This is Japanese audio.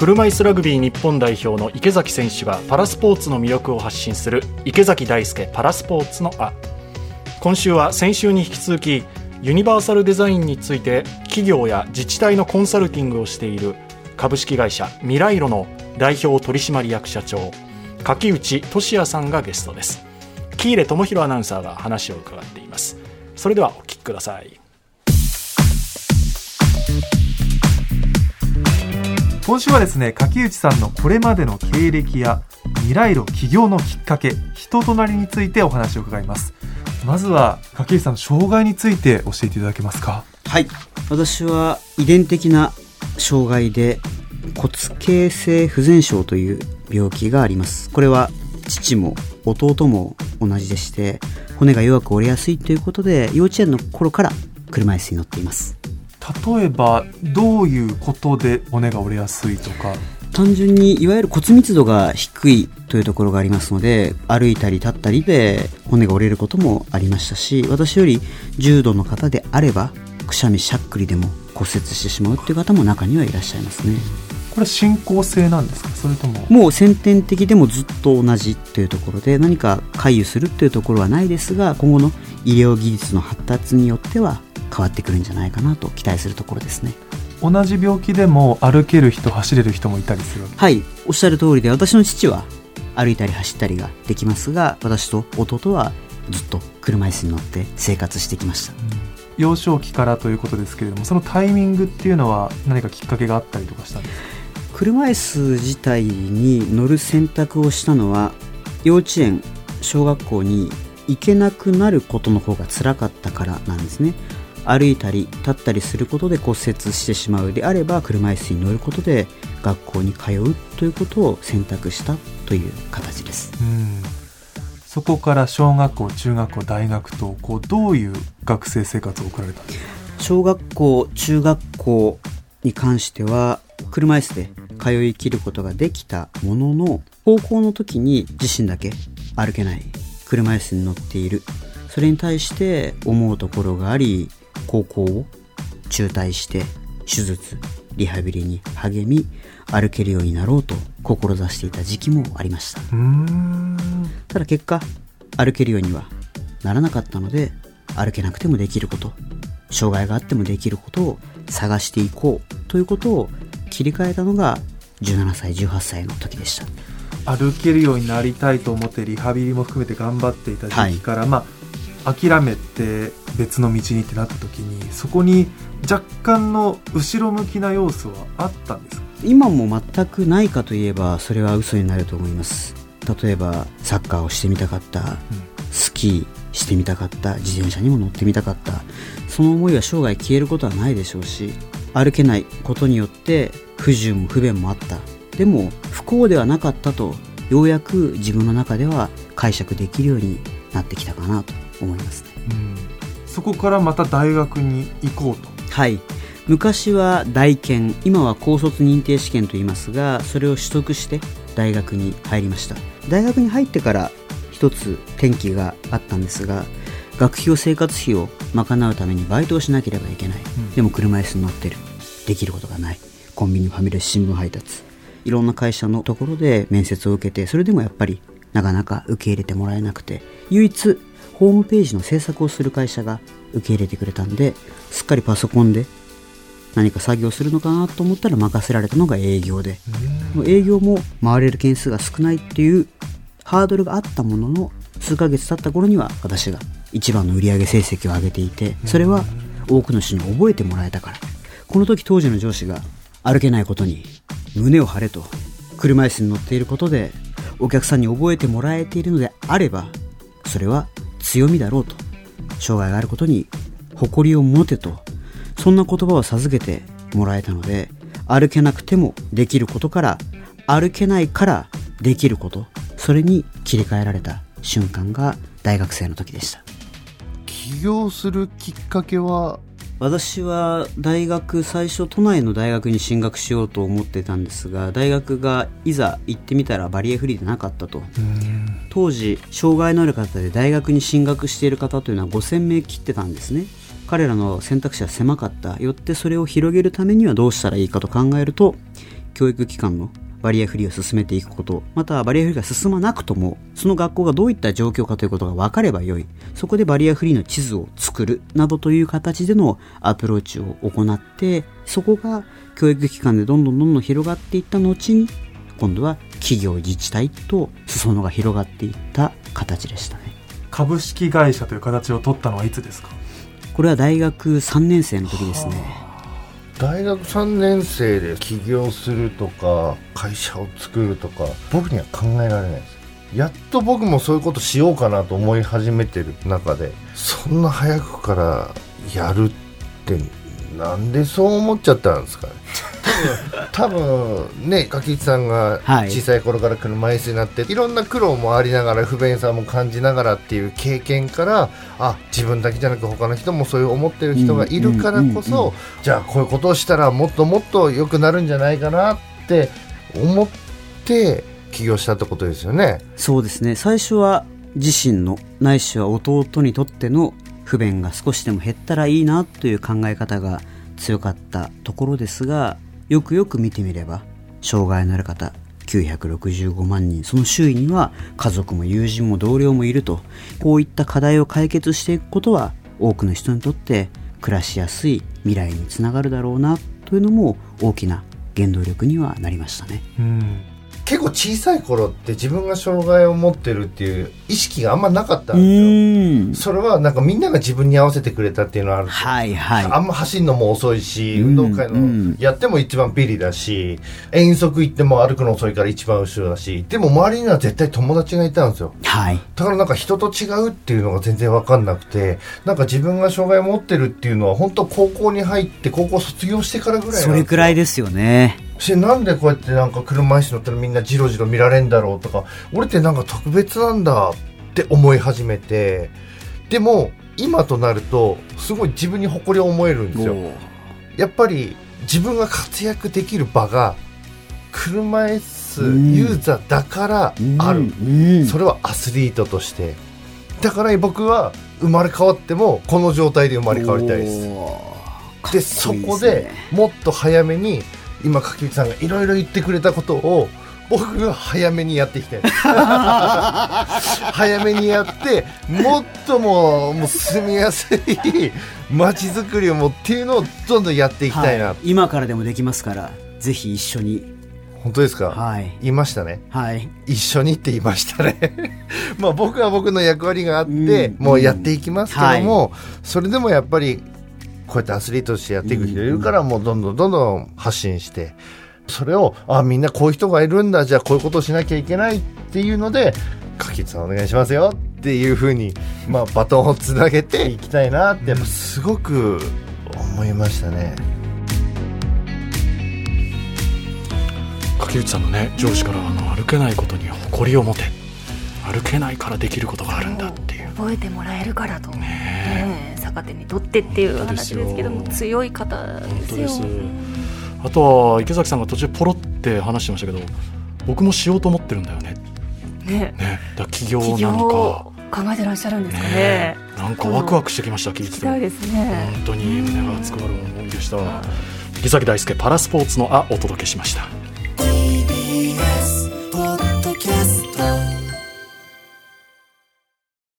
車椅子ラグビー日本代表の池崎選手がパラスポーツの魅力を発信する池崎大輔パラスポーツのあ今週は先週に引き続きユニバーサルデザインについて企業や自治体のコンサルティングをしている株式会社ミライロの代表取締役社長柿内俊也さんがゲストです。喜入智弘アナウンサーが話を伺っています。それではお聞きください。今週はですね柿内さんのこれまでの経歴や未来路起業のきっかけ人となりについてお話を伺います。まずは柿内さんの障害について教えていただけますか？はい。私は遺伝的な障害で骨形成不全症という病気があります。これは父も弟も同じでして骨が弱く折れやすいということで幼稚園の頃から車椅子に乗っています。例えばどういうことで骨が折れやすいとか？単純にいわゆる骨密度が低いというところがありますので歩いたり立ったりで骨が折れることもありましたし私より重度の方であればくしゃみしゃっくりでも骨折してしまうっていう方も中にはいらっしゃいますね。これ進行性なんですか？それとも？もう先天的でもずっと同じというところで何か回遊するというところはないですが今後の医療技術の発達によっては変わってくるんじゃないかなと期待するところですね。同じ病気でも歩ける人走れる人もいたりするはい。おっしゃる通りで私の父は歩いたり走ったりができますが私と弟はずっと車椅子に乗って生活してきました、うん、幼少期からということですけれどもそのタイミングっていうのは何かきっかけがあったりとかしたんですか？車椅子自体に乗る選択をしたのは幼稚園小学校に行けなくなることの方が辛かったからなんですね歩いたり立ったりすることで骨折してしまうであれば車椅子に乗ることで学校に通うということを選択したという形です。うん。そこから小学校中学校大学とこうどういう学生生活を送られたんですか？小学校中学校に関しては車椅子で通い切ることができたものの高校の時に自身だけ歩けない車椅子に乗っている。それに対して思うところがあり高校を中退して手術リハビリに励み歩けるようになろうと志していた時期もありました。ただ結果歩けるようにはならなかったので歩けなくてもできること障害があってもできることを探していこうということを切り替えたのが17歳18歳の時でした。歩けるようになりたいと思ってリハビリも含めて頑張っていた時期から、はい、まあ諦めて別の道にってなった時にそこに若干の後ろ向きな要素はあったんですか？今も全くないかといえばそれは嘘になると思います。例えばサッカーをしてみたかった、うん、スキーしてみたかった。自転車にも乗ってみたかった。その思いは生涯消えることはないでしょうし歩けないことによって不自由も不便もあった。でも不幸ではなかったとようやく自分の中では解釈できるようになってきたかなと思いますね、うん。そこからまた大学に行こうと。はい。昔は大研今は高卒認定試験と言いますがそれを取得して大学に入りました。大学に入ってから一つ転機があったんですが学費を生活費を賄うためにバイトをしなければいけない、うん、でも車椅子に乗ってる。できることがない。コンビニファミレス新聞配達。いろんな会社のところで面接を受けてそれでもやっぱりなかなか受け入れてもらえなくて唯一ホームページの制作をする会社が受け入れてくれたんですっかりパソコンで何か作業するのかなと思ったら任せられたのが営業で。営業も回れる件数が少ないっていうハードルがあったものの数ヶ月経った頃には私が一番の売上成績を上げていてそれは多くの人に覚えてもらえたから。この時当時の上司が歩けないことに胸を張れと車椅子に乗っていることでお客さんに覚えてもらえているのであればそれは強みだろうと障害があることに誇りを持てとそんな言葉を授けてもらえたので歩けなくてもできることから歩けないからできることそれに切り替えられた瞬間が大学生の時でした。起業するきっかけは私は大学最初都内の大学に進学しようと思ってたんですが大学がいざ行ってみたらバリエフリーでなかったと。当時障害のある方で大学に進学している方というのは5000名切ってたんですね。彼らの選択肢は狭かった。よってそれを広げるためにはどうしたらいいかと考えると教育機関のバリアフリーを進めていくこと。またはバリアフリーが進まなくともその学校がどういった状況かということが分かればよい。そこでバリアフリーの地図を作るなどという形でのアプローチを行ってそこが教育機関でどんどんどんどん広がっていった後に今度は企業自治体と裾野が広がっていった形でしたね。株式会社という形を取ったのはいつですか？これは大学3年生の時ですね大学3年生で起業するとか会社を作るとか僕には考えられないです。やっと僕もそういうことしようかなと思い始めてる中でそんな早くからやるってなんでそう思っちゃったんですかね。多分多分ね柿内さんがはい。小さい頃から車椅子になって、い、ろんな苦労もありながら不便さも感じながらっていう経験からあ自分だけじゃなく他の人もそういう思ってる人がいるからこそ、うんうんうんじゃあこういうことをしたらもっともっと良くなるんじゃないかなって思って起業したってことですよね。そうですね。最初は自身のないしは弟にとっての不便が少しでも減ったらいいなという考え方が強かったところですがよくよく見てみれば障害のある方965万人。その周囲には家族も友人も同僚もいると。こういった課題を解決していくことは多くの人にとって暮らしやすい未来につながるだろうなというのも大きな原動力にはなりましたね。うん。結構小さい頃って自分が障害を持ってるっていう意識があんまなかったんうですよ。それはなんかみんなが自分に合わせてくれたっていうのはあるはいはい。あんま走るのも遅いし、うん運動会うんのやっても一番ビリだし、遠足行っても歩くの遅いから一番後ろだし、でも周りには絶対友達がいたんですよ。はい。だからなんか人と違うっていうのが全然わかんなくて、なんか自分が障害を持ってるっていうのは本当高校に入って高校卒業してからぐらいそれくらいですよね。しなんでこうやってなんか車椅子乗ったらみんなジロジロ見られんだろうとか俺ってなんか特別なんだって思い始めてでも今となるとすごい自分に誇りを思えるんですよ。やっぱり自分が活躍できる場が車椅子ユーザーだからある、うん。それはアスリートとして。だから僕は生まれ変わってもこの状態で生まれ変わりたいです。でそこでもっと早めに今柿内さんがいろいろ言ってくれたことを僕が早めにやっていきたい。早めにやってもっともうもう住みやすい街づくりをもっていうのをどんどんやっていきたいな、はい。今からでもできますから、ぜひ一緒に。本当ですか、はい。言いましたね。はい。一緒にって言いましたね。まあ僕は僕の役割があって、うん。もうやっていきますけども、それでもやっぱりこうやってアスリートとしてやっていく人いるから、もうどんどんどんどん発信してそれをあみんなこういう人がいるんだじゃあこういうことをしなきゃいけないっていうので柿内さんお願いしますよっていうふうに、まあ、バトンをつなげていきたいなってやっぱすごく思いましたね。柿内さんのね上司からあの歩けないことに誇りを持て歩けないからできることがあるんだっていう。覚えてもらえるからと、ねえ逆手にとってっていう話ですけども強い方ですよ。本当です。あとは池崎さんが途中ポロって話してましたけど僕もしようと思ってるんだよね。ね。ね。だから起業なのを考えてらっしゃるんですかね。ね。なんかワクワクしてきました聞いてて。ね。本当に胸が熱くなる思いでした。池崎大輔パラスポーツのあお届けしました